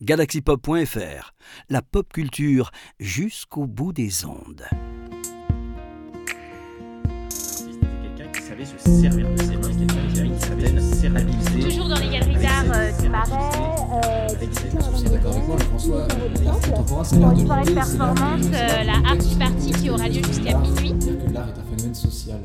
galaxypop.fr, la pop culture jusqu'au bout des ondes. C'était quelqu'un qui savait se servir de ses mains, quelqu'un qui savait se servir Toujours dans les galeries d'art du Marais, avec C'est d'accord moi, François, de performance, la Art Party qui aura lieu jusqu'à minuit. L'art est un phénomène social.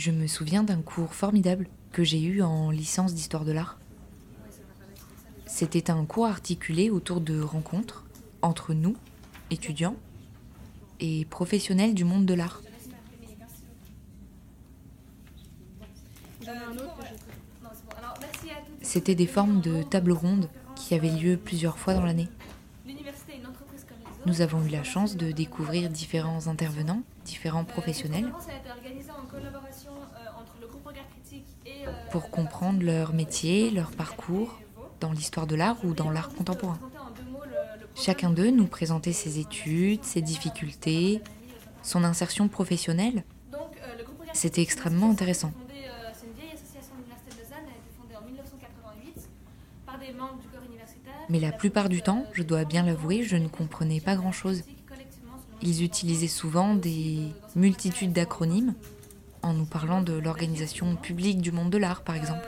Je me souviens d'un cours formidable que j'ai eu en licence d'histoire de l'art. C'était un cours articulé autour de rencontres entre nous, étudiants, et professionnels du monde de l'art. C'était des formes de table ronde qui avaient lieu plusieurs fois dans l'année. Nous avons eu la chance de découvrir différents intervenants, différents professionnels, pour comprendre leur métier, leur parcours dans l'histoire de l'art ou dans l'art contemporain? Chacun d'eux nous présentait ses études, ses difficultés, son insertion professionnelle. C'était extrêmement intéressant. C'est une vieille association de l'Université de Lausanne, elle a été fondée en 1988 par des membres du corps universitaire. Mais la plupart du temps, je dois bien l'avouer, je ne comprenais pas grand-chose. Ils utilisaient souvent des multitudes d'acronymes en nous parlant de l'organisation publique du monde de l'art, par exemple.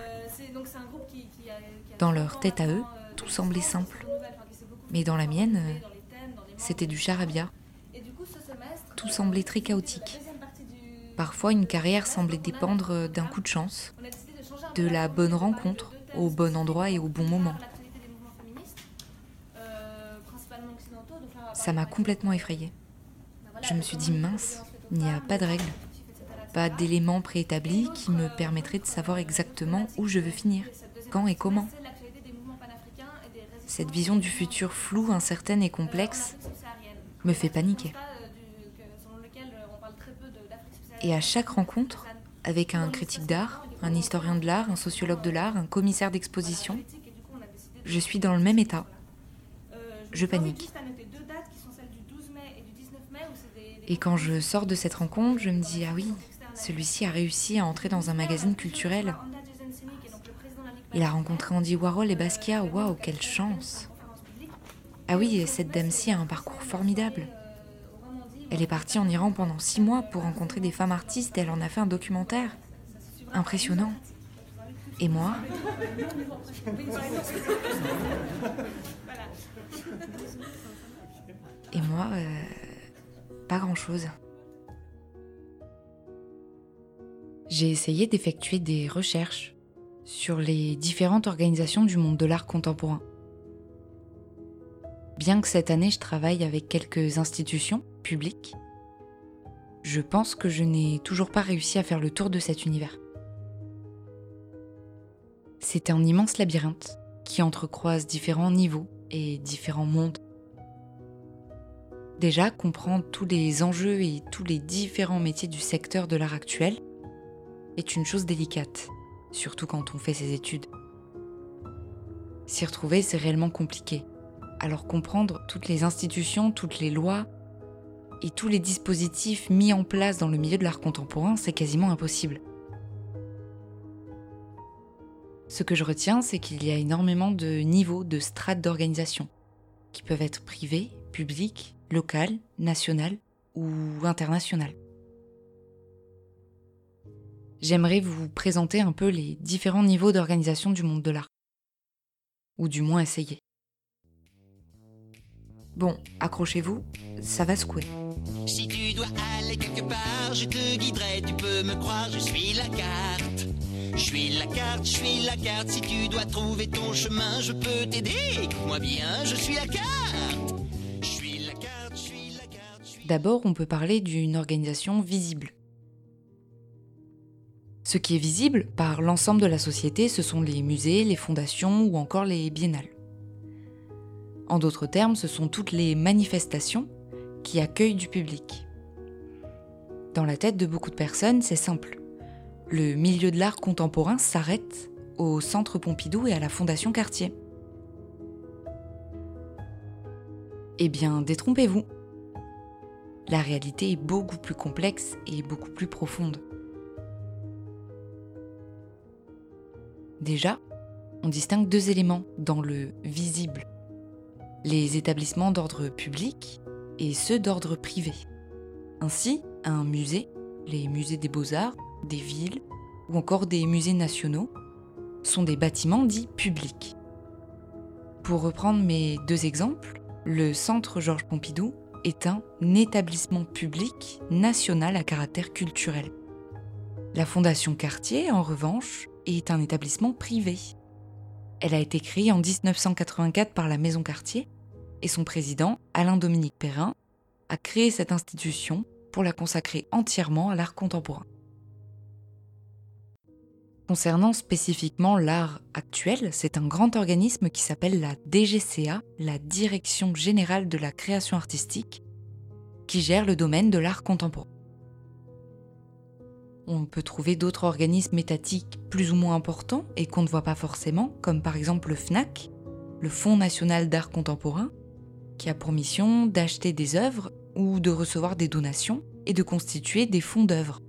Dans leur tête à eux, tout semblait simple. Mais dans la mienne, c'était du charabia. Tout semblait très chaotique. Parfois, une carrière semblait dépendre d'un coup de chance, de la bonne rencontre, au bon endroit et au bon moment. Ça m'a complètement effrayée. Je me suis dit, mince, il n'y a pas de règles, pas d'éléments préétablis qui me permettraient de savoir exactement où je veux finir, quand et comment. Cette vision du futur floue, incertaine et complexe me fait paniquer. Et à chaque rencontre, avec un critique d'art, un historien de l'art, un sociologue de l'art, un commissaire d'exposition, je suis dans le même état. Je panique. Et quand je sors de cette rencontre, je me dis, ah oui, celui-ci a réussi à entrer dans un magazine culturel. Il a rencontré Andy Warhol et Basquiat, waouh, quelle chance Ah oui, cette dame-ci a un parcours formidable. Elle est partie en Iran pendant six mois pour rencontrer des femmes artistes et elle en a fait un documentaire. Impressionnant. Et moi? Et moi, euh, grand-chose. J'ai essayé d'effectuer des recherches sur les différentes organisations du monde de l'art contemporain. Bien que cette année je travaille avec quelques institutions publiques, je pense que je n'ai toujours pas réussi à faire le tour de cet univers. C'est un immense labyrinthe qui entrecroise différents niveaux et différents mondes. Déjà, comprendre tous les enjeux et tous les différents métiers du secteur de l'art actuel est une chose délicate, surtout quand on fait ses études. S'y retrouver, c'est réellement compliqué. Alors comprendre toutes les institutions, toutes les lois et tous les dispositifs mis en place dans le milieu de l'art contemporain, c'est quasiment impossible. Ce que je retiens, c'est qu'il y a énormément de niveaux, de strates d'organisation, qui peuvent être privés, publics, locales, nationales ou internationales. J'aimerais vous présenter un peu les différents niveaux d'organisation du monde de l'art. Ou du moins essayer. Bon, accrochez-vous, ça va secouer. Si tu dois aller quelque part, je te guiderai, tu peux me croire, je suis la carte. Je suis la carte, je suis la carte, si tu dois trouver ton chemin, je peux t'aider. Écoute-moi bien, je suis la carte. D'abord, on peut parler d'une organisation visible. Ce qui est visible par l'ensemble de la société, ce sont les musées, les fondations ou encore les biennales. En d'autres termes, ce sont toutes les manifestations qui accueillent du public. Dans la tête de beaucoup de personnes, c'est simple. le milieu de l'art contemporain s'arrête au Centre Pompidou et à la Fondation Cartier. Eh bien, détrompez-vous. La réalité est beaucoup plus complexe et beaucoup plus profonde. Déjà, on distingue deux éléments dans le visible. Les établissements d'ordre public et ceux d'ordre privé. Ainsi, un musée, les musées des beaux-arts, des villes ou encore des musées nationaux, sont des bâtiments dits publics. Pour reprendre mes deux exemples, le Centre Georges Pompidou est un établissement public national à caractère culturel. La Fondation Cartier, en revanche, est un établissement privé. Elle a été créée en 1984 par la Maison Cartier et son président, Alain-Dominique Perrin, a créé cette institution pour la consacrer entièrement à l'art contemporain. Concernant spécifiquement l'art actuel, c'est un grand organisme qui s'appelle la DGCA, la Direction générale de la création artistique, qui gère le domaine de l'art contemporain. On peut trouver d'autres organismes étatiques plus ou moins importants et qu'on ne voit pas forcément, comme par exemple le FNAC, le Fonds national d'art contemporain, qui a pour mission d'acheter des œuvres ou de recevoir des donations et de constituer des fonds d'œuvres.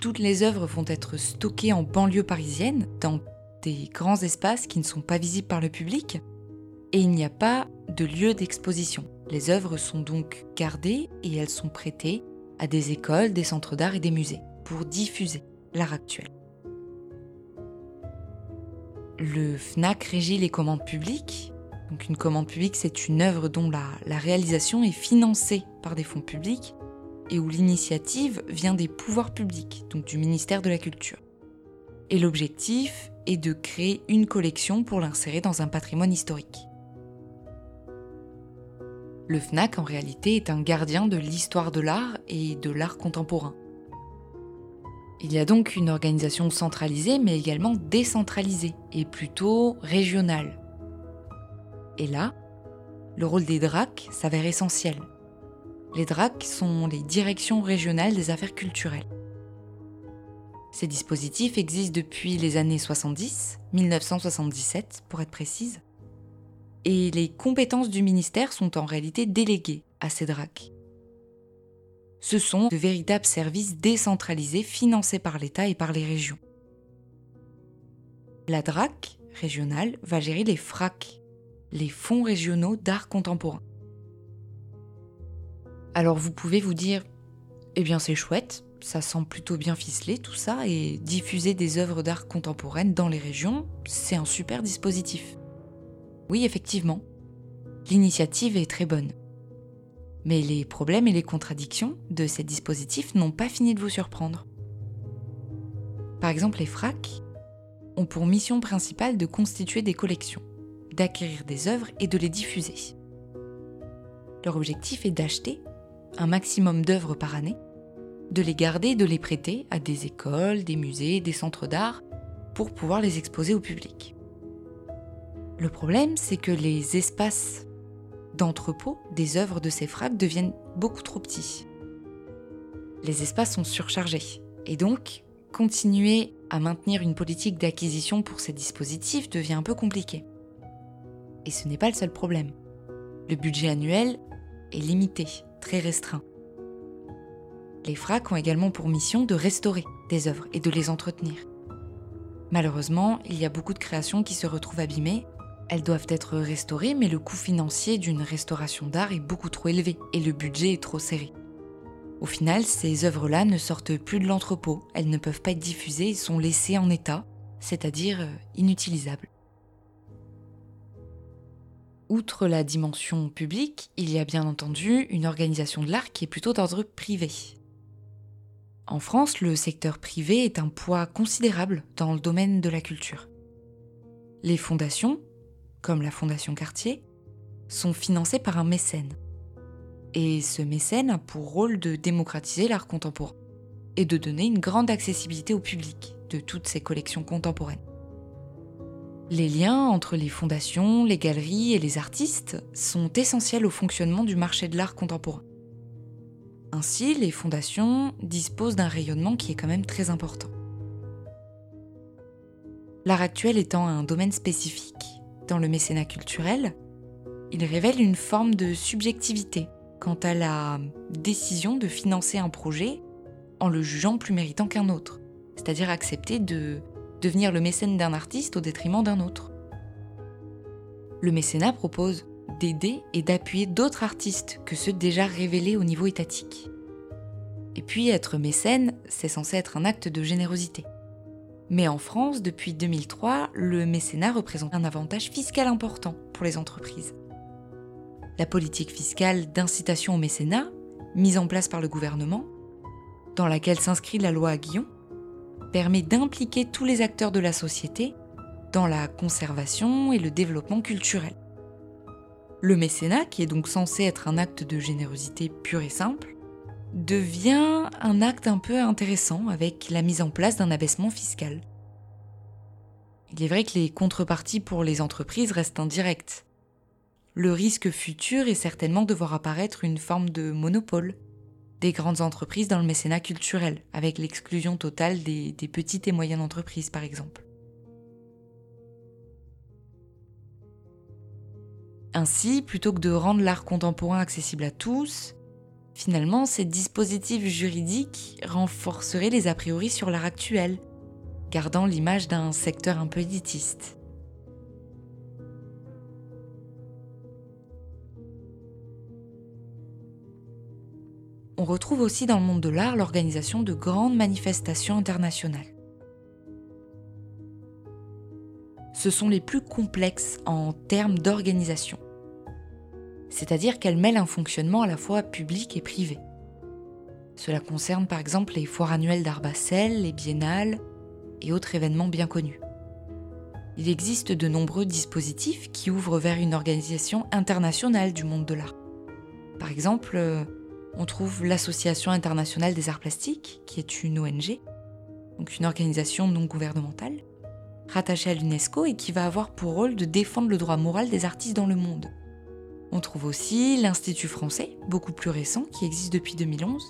Toutes les œuvres vont être stockées en banlieue parisienne, dans des grands espaces qui ne sont pas visibles par le public, et il n'y a pas de lieu d'exposition. Les œuvres sont donc gardées et elles sont prêtées à des écoles, des centres d'art et des musées pour diffuser l'art actuel. Le FNAC régit les commandes publiques. Une commande publique, c'est une œuvre dont la réalisation est financée par des fonds publics et où l'initiative vient des pouvoirs publics, donc du ministère de la Culture. Et l'objectif est de créer une collection pour l'insérer dans un patrimoine historique. Le FNAC, en réalité, est un gardien de l'histoire de l'art et de l'art contemporain. Il y a donc une organisation centralisée mais également décentralisée et plutôt régionale. Et là, le rôle des DRAC s'avère essentiel. Les DRAC sont les directions régionales des affaires culturelles. Ces dispositifs existent depuis les années 70, 1977 pour être précise, et les compétences du ministère sont en réalité déléguées à ces DRAC. Ce sont de véritables services décentralisés financés par l'État et par les régions. La DRAC régionale va gérer les FRAC, les fonds régionaux d'art contemporain. Alors vous pouvez vous dire, eh bien c'est chouette, ça semble plutôt bien ficelé tout ça, et diffuser des œuvres d'art contemporaines dans les régions, c'est un super dispositif. Oui, effectivement, l'initiative est très bonne. Mais les problèmes et les contradictions de ces dispositifs n'ont pas fini de vous surprendre. Par exemple, les FRAC ont pour mission principale de constituer des collections, d'acquérir des œuvres et de les diffuser. Leur objectif est d'acheter un maximum d'œuvres par année, de les garder de les prêter à des écoles, des musées, des centres d'art, pour pouvoir les exposer au public. Le problème, c'est que les espaces d'entrepôt des œuvres de ces fracs deviennent beaucoup trop petits. Les espaces sont surchargés et donc continuer à maintenir une politique d'acquisition pour ces dispositifs devient un peu compliqué. Et ce n'est pas le seul problème. Le budget annuel est limité, très restreint. Les FRAC ont également pour mission de restaurer des œuvres et de les entretenir. Malheureusement, il y a beaucoup de créations qui se retrouvent abîmées elles doivent être restaurées, mais le coût financier d'une restauration d'art est beaucoup trop élevé et le budget est trop serré. Au final, ces œuvres-là ne sortent plus de l'entrepôt, elles ne peuvent pas être diffusées et sont laissées en état, c'est-à-dire inutilisables. Outre la dimension publique, il y a bien entendu une organisation de l'art qui est plutôt d'ordre privé. En France, le secteur privé est un poids considérable dans le domaine de la culture. Les fondations, comme la Fondation Cartier, sont financés par un mécène. Et ce mécène a pour rôle de démocratiser l'art contemporain et de donner une grande accessibilité au public de toutes ces collections contemporaines. Les liens entre les fondations, les galeries et les artistes sont essentiels au fonctionnement du marché de l'art contemporain. Ainsi, les fondations disposent d'un rayonnement qui est quand même très important. L'art actuel étant un domaine spécifique dans le mécénat culturel, il révèle une forme de subjectivité quant à la décision de financer un projet en le jugeant plus méritant qu'un autre, c'est-à-dire accepter de devenir le mécène d'un artiste au détriment d'un autre. Le mécénat propose d'aider et d'appuyer d'autres artistes que ceux déjà révélés au niveau étatique. Et puis être mécène, c'est censé être un acte de générosité. Mais en France, depuis 2003, le mécénat représente un avantage fiscal important pour les entreprises. La politique fiscale d'incitation au mécénat, mise en place par le gouvernement, dans laquelle s'inscrit la loi Guillon, permet d'impliquer tous les acteurs de la société dans la conservation et le développement culturel. Le mécénat, qui est donc censé être un acte de générosité pur et simple, devient un acte un peu intéressant avec la mise en place d'un abaissement fiscal. Il est vrai que les contreparties pour les entreprises restent indirectes. Le risque futur est certainement de voir apparaître une forme de monopole des grandes entreprises dans le mécénat culturel, avec l'exclusion totale des, petites et moyennes entreprises par exemple. Ainsi, plutôt que de rendre l'art contemporain accessible à tous, finalement, ces dispositifs juridiques renforceraient les a priori sur l'art actuel, gardant l'image d'un secteur un peu élitiste. Retrouve aussi dans le monde de l'art l'organisation de grandes manifestations internationales. Ce sont les plus complexes en termes d'organisation c'est-à-dire qu'elle mêle un fonctionnement à la fois public et privé. Cela concerne par exemple les foires annuelles d'Arbacel, les biennales et autres événements bien connus. Il existe de nombreux dispositifs qui ouvrent vers une organisation internationale du monde de l'art. Par exemple, euh, on trouve l'Association internationale des arts plastiques, qui est une ONG, donc une organisation non gouvernementale, rattachée à l'UNESCO et qui va avoir pour rôle de défendre le droit moral des artistes dans le monde. On trouve aussi l'Institut français, beaucoup plus récent, qui existe depuis 2011,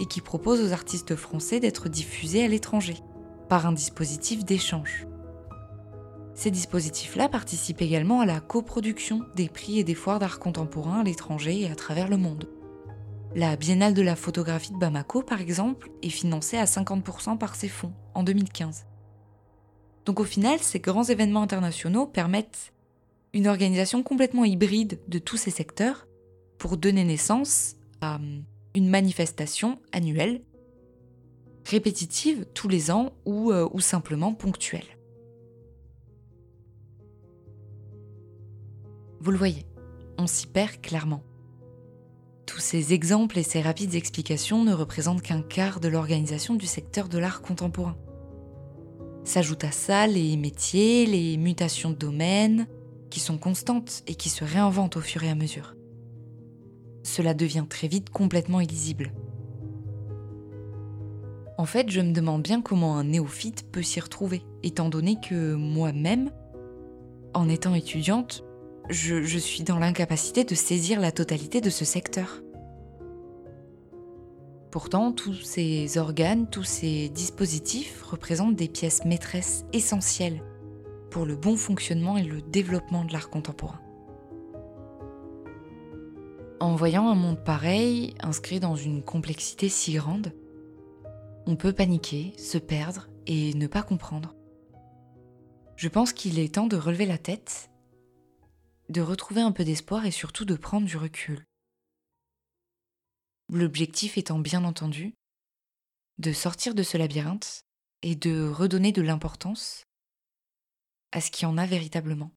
et qui propose aux artistes français d'être diffusés à l'étranger, par un dispositif d'échange. Ces dispositifs-là participent également à la coproduction des prix et des foires d'art contemporain à l'étranger et à travers le monde. La Biennale de la photographie de Bamako, par exemple, est financée à 50% par ces fonds en 2015. Donc au final, ces grands événements internationaux permettent une organisation complètement hybride de tous ces secteurs pour donner naissance à hum, une manifestation annuelle, répétitive tous les ans euh, ou simplement ponctuelle. Vous le voyez, on s'y perd clairement. Tous ces exemples et ces rapides explications ne représentent qu'un quart de l'organisation du secteur de l'art contemporain. S'ajoutent à ça les métiers, les mutations de domaine, qui sont constantes et qui se réinventent au fur et à mesure. Cela devient très vite complètement illisible. En fait, je me demande bien comment un néophyte peut s'y retrouver, étant donné que moi-même, en étant étudiante, je, je suis dans l'incapacité de saisir la totalité de ce secteur. Pourtant, tous ces organes, tous ces dispositifs représentent des pièces maîtresses essentielles pour le bon fonctionnement et le développement de l'art contemporain. En voyant un monde pareil, inscrit dans une complexité si grande, on peut paniquer, se perdre et ne pas comprendre. Je pense qu'il est temps de relever la tête, de retrouver un peu d'espoir et surtout de prendre du recul. L'objectif étant bien entendu de sortir de ce labyrinthe et de redonner de l'importance à ce qu'il y en a véritablement.